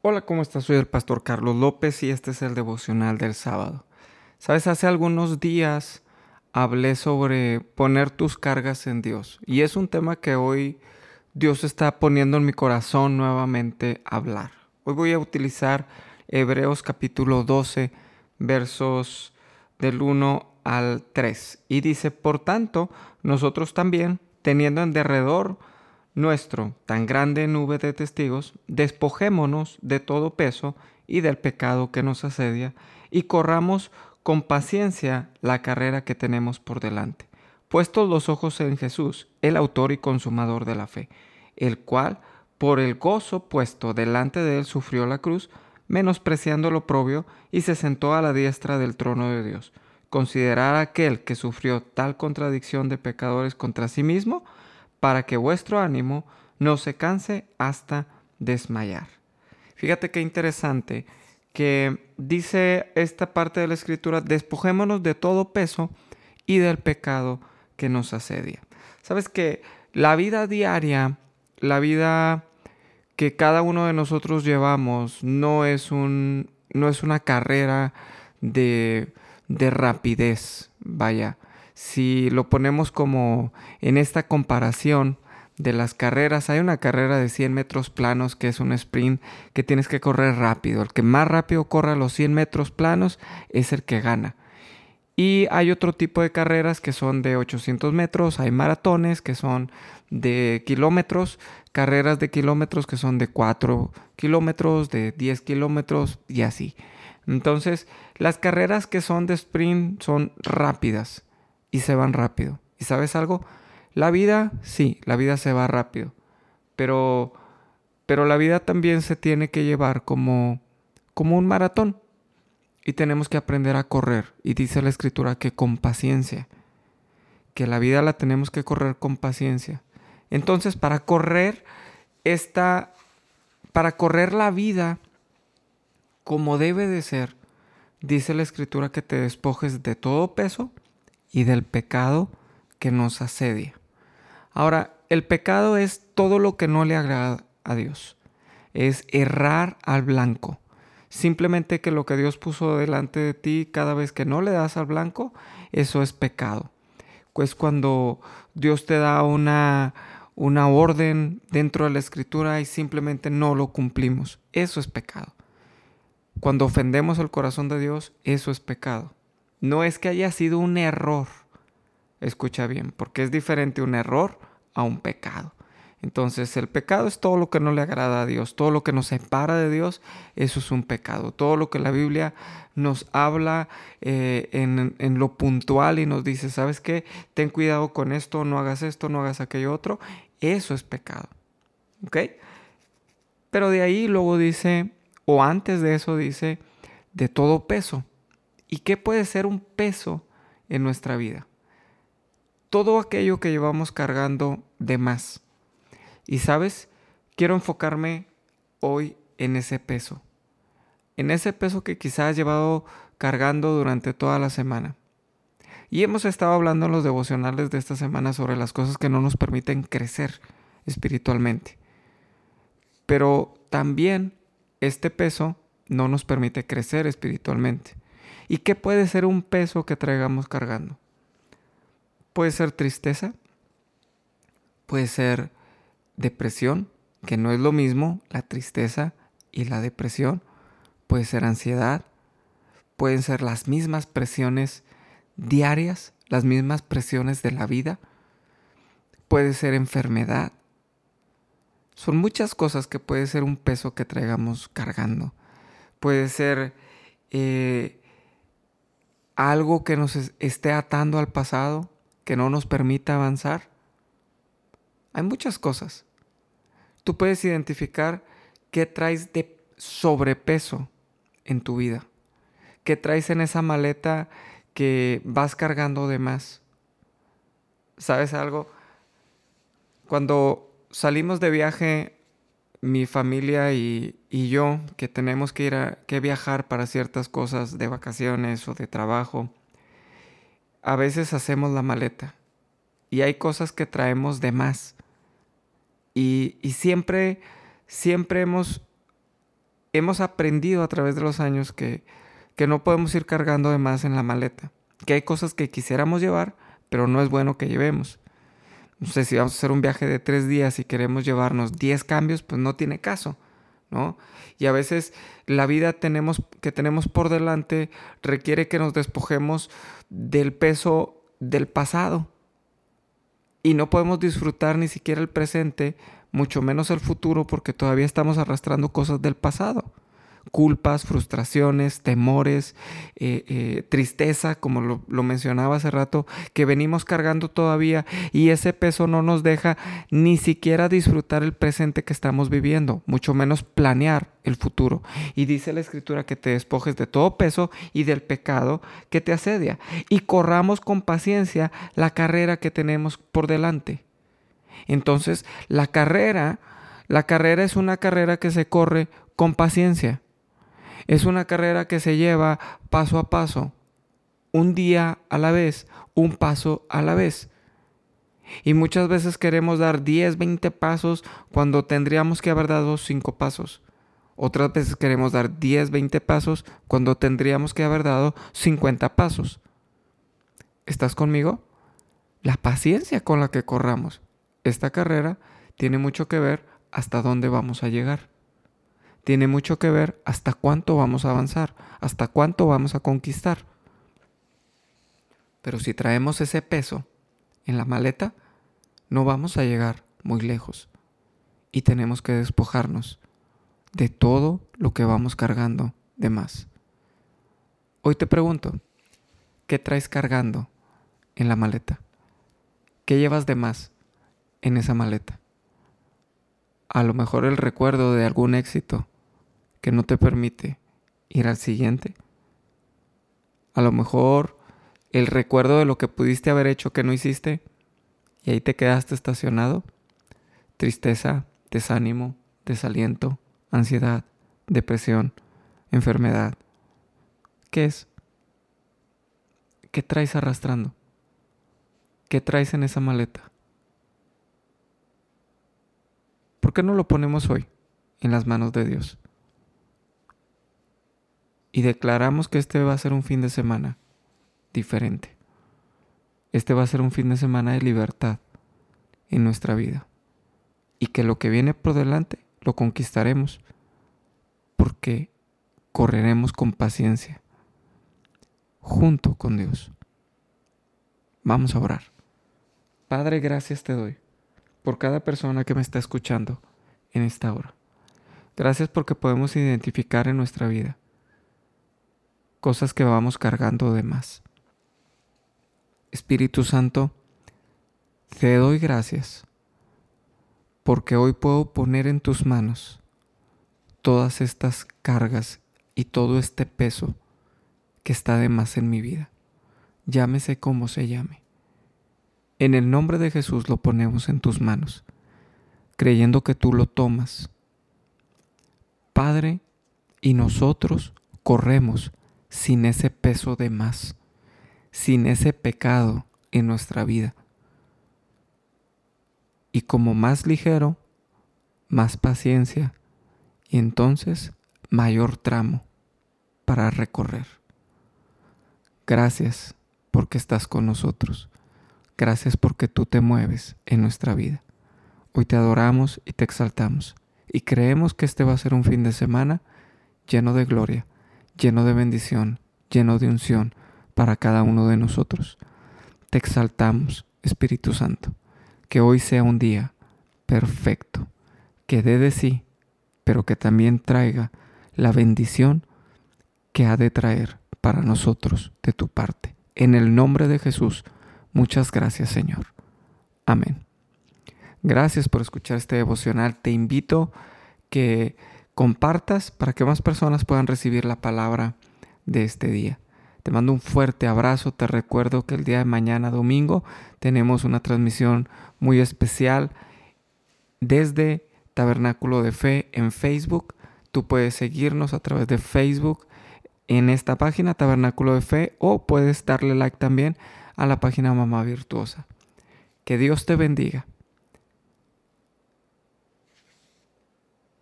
Hola, ¿cómo estás? Soy el pastor Carlos López y este es el devocional del sábado. Sabes, hace algunos días hablé sobre poner tus cargas en Dios y es un tema que hoy Dios está poniendo en mi corazón nuevamente hablar. Hoy voy a utilizar Hebreos capítulo 12 versos del 1 al 3 y dice, por tanto, nosotros también, teniendo en derredor nuestro tan grande nube de testigos, despojémonos de todo peso y del pecado que nos asedia, y corramos con paciencia la carrera que tenemos por delante, puestos los ojos en Jesús, el autor y consumador de la fe, el cual, por el gozo puesto delante de él, sufrió la cruz, menospreciando lo propio, y se sentó a la diestra del trono de Dios. Considerar aquel que sufrió tal contradicción de pecadores contra sí mismo, para que vuestro ánimo no se canse hasta desmayar. Fíjate qué interesante que dice esta parte de la escritura, despojémonos de todo peso y del pecado que nos asedia. Sabes que la vida diaria, la vida que cada uno de nosotros llevamos no es un no es una carrera de, de rapidez, vaya si lo ponemos como en esta comparación de las carreras, hay una carrera de 100 metros planos que es un sprint que tienes que correr rápido. El que más rápido corra los 100 metros planos es el que gana. Y hay otro tipo de carreras que son de 800 metros, hay maratones que son de kilómetros, carreras de kilómetros que son de 4 kilómetros, de 10 kilómetros y así. Entonces, las carreras que son de sprint son rápidas y se van rápido. ¿Y sabes algo? La vida, sí, la vida se va rápido, pero, pero la vida también se tiene que llevar como, como un maratón y tenemos que aprender a correr. Y dice la escritura que con paciencia, que la vida la tenemos que correr con paciencia. Entonces, para correr esta, para correr la vida como debe de ser, dice la escritura que te despojes de todo peso y del pecado que nos asedia. Ahora, el pecado es todo lo que no le agrada a Dios. Es errar al blanco. Simplemente que lo que Dios puso delante de ti cada vez que no le das al blanco, eso es pecado. Pues cuando Dios te da una, una orden dentro de la escritura y simplemente no lo cumplimos, eso es pecado. Cuando ofendemos el corazón de Dios, eso es pecado. No es que haya sido un error. Escucha bien, porque es diferente un error a un pecado. Entonces el pecado es todo lo que no le agrada a Dios, todo lo que nos separa de Dios, eso es un pecado. Todo lo que la Biblia nos habla eh, en, en, lo puntual y nos dice, ¿sabes qué? Ten cuidado con esto, no hagas esto, no hagas aquello otro, eso es pecado. ¿Ok? Pero de ahí luego dice, o antes de eso dice, de todo peso. ¿Y qué puede ser un peso en nuestra vida? Todo aquello que llevamos cargando de más. Y sabes, quiero enfocarme hoy en ese peso. En ese peso que quizás has llevado cargando durante toda la semana. Y hemos estado hablando en los devocionales de esta semana sobre las cosas que no nos permiten crecer espiritualmente. Pero también este peso no nos permite crecer espiritualmente. ¿Y qué puede ser un peso que traigamos cargando? Puede ser tristeza, puede ser depresión, que no es lo mismo la tristeza y la depresión, puede ser ansiedad, pueden ser las mismas presiones diarias, las mismas presiones de la vida, puede ser enfermedad. Son muchas cosas que puede ser un peso que traigamos cargando. Puede ser eh, algo que nos esté atando al pasado, que no nos permita avanzar. Hay muchas cosas. Tú puedes identificar qué traes de sobrepeso en tu vida, qué traes en esa maleta que vas cargando de más. ¿Sabes algo? Cuando salimos de viaje mi familia y, yo que tenemos que ir a que viajar para ciertas cosas de vacaciones o de trabajo, a veces hacemos la maleta y hay cosas que traemos de más. Y, y siempre, siempre hemos hemos aprendido a través de los años que, que no podemos ir cargando de más en la maleta, que hay cosas que quisiéramos llevar, pero no es bueno que llevemos. No sé si vamos a hacer un viaje de tres días y queremos llevarnos 10 cambios, pues no tiene caso, ¿no? Y a veces la vida que tenemos por delante requiere que nos despojemos del peso del pasado. Y no podemos disfrutar ni siquiera el presente, mucho menos el futuro, porque todavía estamos arrastrando cosas del pasado culpas, frustraciones, temores, eh, eh, tristeza, como lo, lo, mencionaba hace rato, que venimos cargando todavía y ese peso no nos deja ni siquiera disfrutar el presente que estamos viviendo, mucho menos planear el futuro. Y dice la escritura que te despojes de todo peso y del pecado que te asedia y corramos con paciencia la carrera que tenemos por delante. Entonces, la carrera, la carrera es una carrera que se corre con paciencia. Es una carrera que se lleva paso a paso, un día a la vez, un paso a la vez. Y muchas veces queremos dar 10, 20 pasos cuando tendríamos que haber dado 5 pasos. Otras veces queremos dar 10, 20 pasos cuando tendríamos que haber dado 50 pasos. ¿Estás conmigo? La paciencia con la que corramos esta carrera tiene mucho que ver hasta dónde vamos a llegar tiene mucho que ver hasta cuánto vamos a avanzar, hasta cuánto vamos a conquistar. Pero si traemos ese peso en la maleta, no vamos a llegar muy lejos y tenemos que despojarnos de todo lo que vamos cargando de más. Hoy te pregunto, ¿qué traes cargando en la maleta? ¿Qué llevas de más en esa maleta? A lo mejor el recuerdo de algún éxito que no te permite ir al siguiente. A lo mejor el recuerdo de lo que pudiste haber hecho que no hiciste y ahí te quedaste estacionado. Tristeza, desánimo, desaliento, ansiedad, depresión, enfermedad. ¿Qué es? ¿Qué traes arrastrando? ¿Qué traes en esa maleta? ¿Por qué no lo ponemos hoy en las manos de Dios? Y declaramos que este va a ser un fin de semana diferente. Este va a ser un fin de semana de libertad en nuestra vida. Y que lo que viene por delante lo conquistaremos porque correremos con paciencia junto con Dios. Vamos a orar. Padre, gracias te doy por cada persona que me está escuchando en esta hora. Gracias porque podemos identificar en nuestra vida cosas que vamos cargando de más. Espíritu Santo, te doy gracias porque hoy puedo poner en tus manos todas estas cargas y todo este peso que está de más en mi vida. Llámese como se llame. En el nombre de Jesús lo ponemos en tus manos, creyendo que tú lo tomas. Padre, y nosotros corremos sin ese peso de más, sin ese pecado en nuestra vida. Y como más ligero, más paciencia y entonces mayor tramo para recorrer. Gracias porque estás con nosotros. Gracias porque tú te mueves en nuestra vida. Hoy te adoramos y te exaltamos y creemos que este va a ser un fin de semana lleno de gloria lleno de bendición, lleno de unción para cada uno de nosotros. Te exaltamos, Espíritu Santo, que hoy sea un día perfecto, que dé de sí, pero que también traiga la bendición que ha de traer para nosotros de tu parte. En el nombre de Jesús, muchas gracias Señor. Amén. Gracias por escuchar este devocional. Te invito que compartas para que más personas puedan recibir la palabra de este día. Te mando un fuerte abrazo, te recuerdo que el día de mañana domingo tenemos una transmisión muy especial desde Tabernáculo de Fe en Facebook. Tú puedes seguirnos a través de Facebook en esta página Tabernáculo de Fe o puedes darle like también a la página Mamá Virtuosa. Que Dios te bendiga.